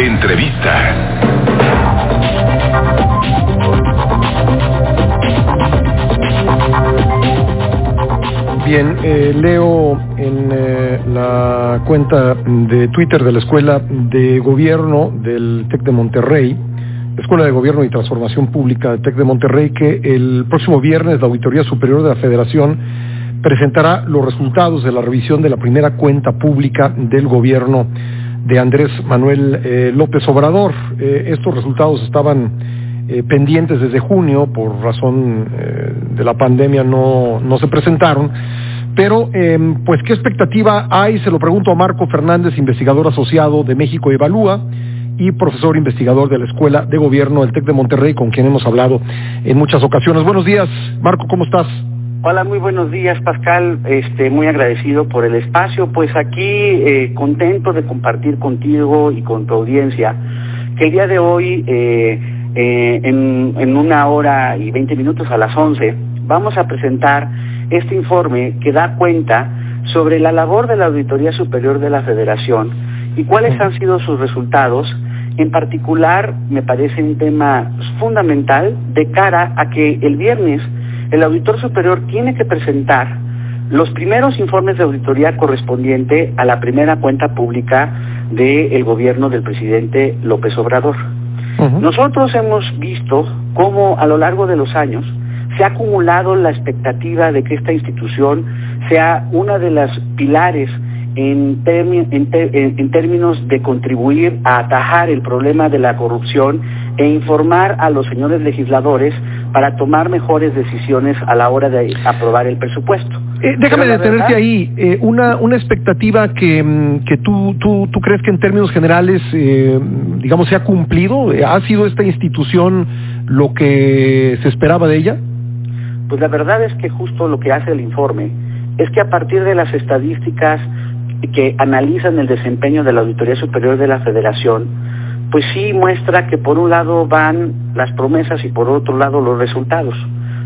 Entrevista. Bien, eh, leo en eh, la cuenta de Twitter de la Escuela de Gobierno del TEC de Monterrey, la Escuela de Gobierno y Transformación Pública del TEC de Monterrey, que el próximo viernes la Auditoría Superior de la Federación presentará los resultados de la revisión de la primera cuenta pública del gobierno de Andrés Manuel eh, López Obrador. estos resultados estaban pendientes desde junio, por razón de la pandemia no, no se presentaron. Pero, em, pues, ¿qué expectativa hay? Se lo pregunto a Marco Fernández, investigador asociado de México Evalúa y profesor investigador de la Escuela de Gobierno del TEC de Monterrey, con quien hemos hablado en muchas ocasiones. Buenos días, Marco, ¿cómo estás? Hola, muy buenos días, Pascal. Este, muy agradecido por el espacio. Pues aquí eh, contento de compartir contigo y con tu audiencia que el día de hoy, eh, eh, en, en una hora y veinte minutos a las once, vamos a presentar este informe que da cuenta sobre la labor de la Auditoría Superior de la Federación y cuáles han sido sus resultados. En particular, me parece un tema fundamental de cara a que el viernes el auditor superior tiene que presentar los primeros informes de auditoría correspondiente a la primera cuenta pública del gobierno del presidente López Obrador. Nosotros hemos visto cómo a lo largo de los años se ha acumulado la expectativa de que esta institución sea una de las pilares en, en, términos de contribuir a atajar el problema de la corrupción e informar a los señores legisladores para tomar mejores decisiones a la hora de aprobar el presupuesto. Eh, déjame detenerte ahí. Eh, una, una expectativa que, mm, que tú, tú, tú crees que en términos generales, eh, digamos, se ha cumplido. ¿Ha sido esta institución lo que se esperaba de ella? Pues la verdad es que justo lo que hace el informe es que a partir de las estadísticas que analizan el desempeño de la Auditoría Superior de la Federación, pues sí muestra que por un lado van las promesas y por otro lado los resultados.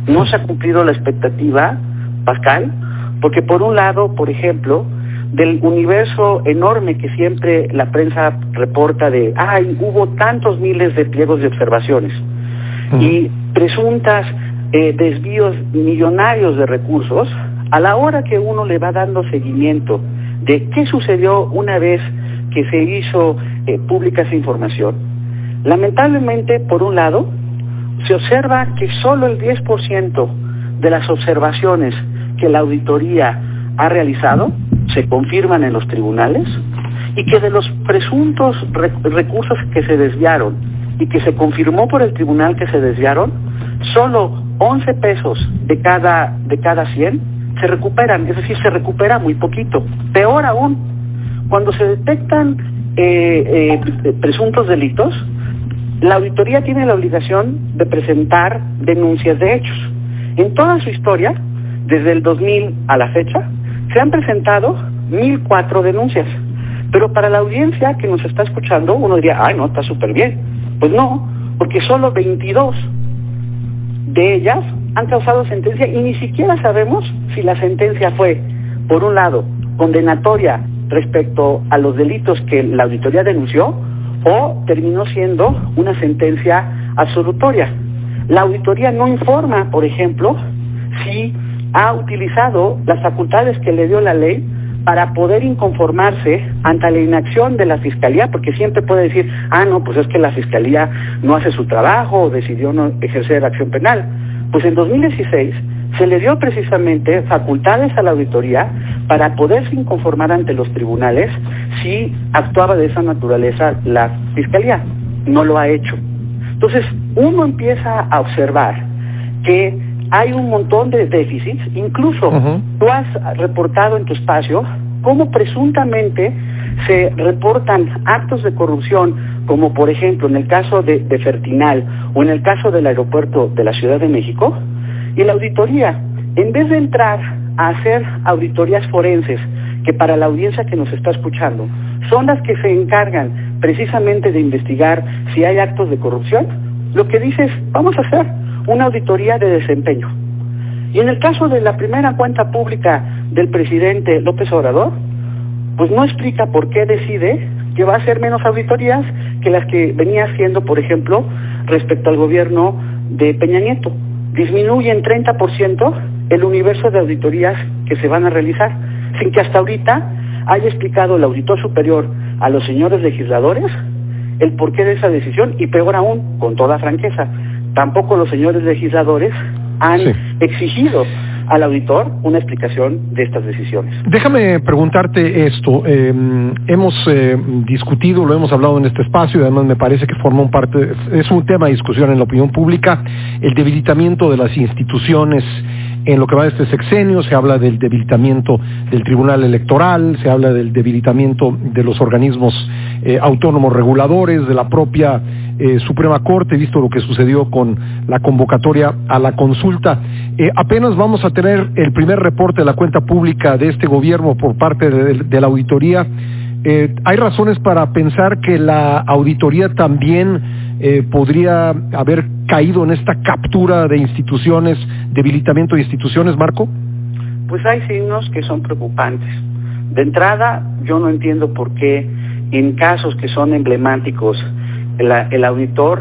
No se ha cumplido la expectativa, Pascal, porque por un lado, por ejemplo, del universo enorme que siempre la prensa reporta de, ay, hubo tantos miles de pliegos de observaciones y presuntas eh, desvíos millonarios de recursos, a la hora que uno le va dando seguimiento de qué sucedió una vez que se hizo eh, pública esa información, lamentablemente, por un lado, se observa que solo el 10% de las observaciones que la auditoría ha realizado se confirman en los tribunales y que de los presuntos recursos que se desviaron y que se confirmó por el tribunal que se desviaron, solo 11 pesos de cada, de cada 100 se recuperan, es decir, se recupera muy poquito. Peor aún, cuando se detectan eh, eh, presuntos delitos, la auditoría tiene la obligación de presentar denuncias de hechos. En toda su historia, desde el 2000 a la fecha, se han presentado 1.004 denuncias. Pero para la audiencia que nos está escuchando, uno diría, ay, no, está súper bien. Pues no, porque solo 22 de ellas han causado sentencia y ni siquiera sabemos si la sentencia fue, por un lado, condenatoria respecto a los delitos que la auditoría denunció o terminó siendo una sentencia absolutoria. La auditoría no informa, por ejemplo, si ha utilizado las facultades que le dio la ley para poder inconformarse ante la inacción de la Fiscalía, porque siempre puede decir, ah, no, pues es que la Fiscalía no hace su trabajo o decidió no ejercer acción penal. Pues en 2016 se le dio precisamente facultades a la auditoría para poderse inconformar ante los tribunales si actuaba de esa naturaleza la Fiscalía. No lo ha hecho. Entonces, uno empieza a observar que hay un montón de déficits, incluso tú has reportado en tu espacio cómo presuntamente se reportan actos de corrupción, como por ejemplo en el caso de, de, Fertinal o en el caso del aeropuerto de la Ciudad de México, y la auditoría, en vez de entrar a hacer auditorías forenses, que para la audiencia que nos está escuchando, son las que se encargan precisamente de investigar si hay actos de corrupción, lo que dice es, vamos a hacer una auditoría de desempeño. Y en el caso de la primera cuenta pública del presidente López Obrador, pues no explica por qué decide que va a hacer menos auditorías, que las que venía haciendo, por ejemplo, respecto al gobierno de Peña Nieto. Disminuye en 30% el universo de auditorías que se van a realizar, sin que hasta ahorita haya explicado el auditor superior a los señores legisladores el porqué de esa decisión y peor aún, con toda franqueza, tampoco los señores legisladores han exigido al auditor una explicación de estas decisiones. Déjame preguntarte esto. Em, hemos eh, discutido, lo hemos hablado en este espacio y además me parece que forma un parte, es un tema de discusión en la opinión pública, el debilitamiento de las instituciones en lo que va de este sexenio, se habla del debilitamiento del Tribunal Electoral, se habla del debilitamiento de los organismos eh, autónomos reguladores, de la propia eh, Suprema Corte, visto lo que sucedió con la convocatoria a la consulta. Eh, apenas vamos a tener el primer reporte de la cuenta pública de este gobierno por parte de, la auditoría. Eh, ¿Hay razones para pensar que la auditoría también podría haber caído en esta captura de instituciones, debilitamiento de instituciones, Marco? Pues hay signos que son preocupantes. De entrada, yo no entiendo por qué en casos que son emblemáticos el, auditor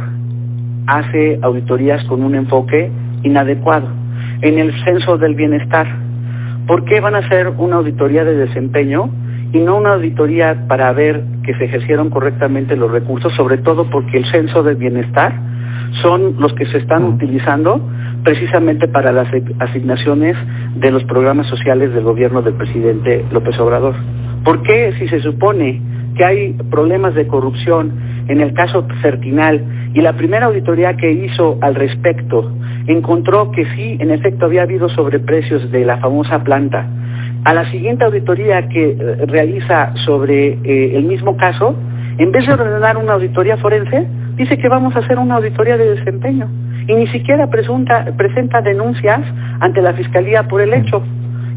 hace auditorías con un enfoque inadecuado. En el censo del bienestar, ¿por qué van a hacer una auditoría de desempeño y no una auditoría para ver que se ejercieron correctamente los recursos, sobre todo porque el censo del bienestar son los que se están utilizando precisamente para las asignaciones de los programas sociales del gobierno del presidente López Obrador. ¿Por qué si se supone que hay problemas de corrupción en el caso Certinal y la primera auditoría que hizo al respecto encontró que sí, en efecto, había habido sobreprecios de la famosa planta. A la siguiente auditoría que eh, realiza sobre eh, el mismo caso, en vez de ordenar una auditoría forense, dice que vamos a hacer una auditoría de desempeño y ni siquiera presenta denuncias ante la Fiscalía por el hecho.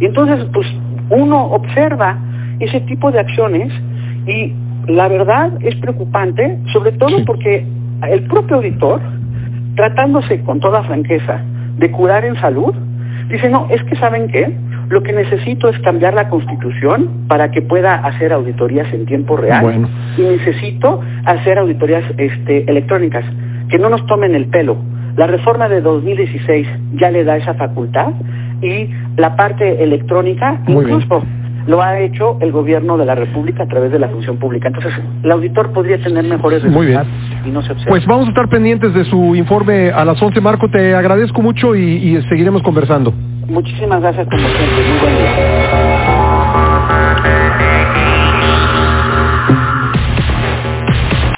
Y entonces, pues uno observa ese tipo de acciones y la verdad es preocupante, sobre todo porque el propio auditor, tratándose con toda franqueza de curar en salud, dice, no, es que saben qué, lo que necesito es cambiar la constitución para que pueda hacer auditorías en tiempo real. Y necesito hacer auditorías este, electrónicas, que no nos tomen el pelo. La reforma de 2016 ya le da esa facultad y la parte electrónica incluso lo ha hecho el gobierno de la República a través de la función pública. Entonces, el auditor podría tener mejores resultados y no se observa. Pues vamos a estar pendientes de su informe a las 11. Marco, te agradezco mucho y, y seguiremos conversando. Muchísimas gracias como siempre. Muy buen día.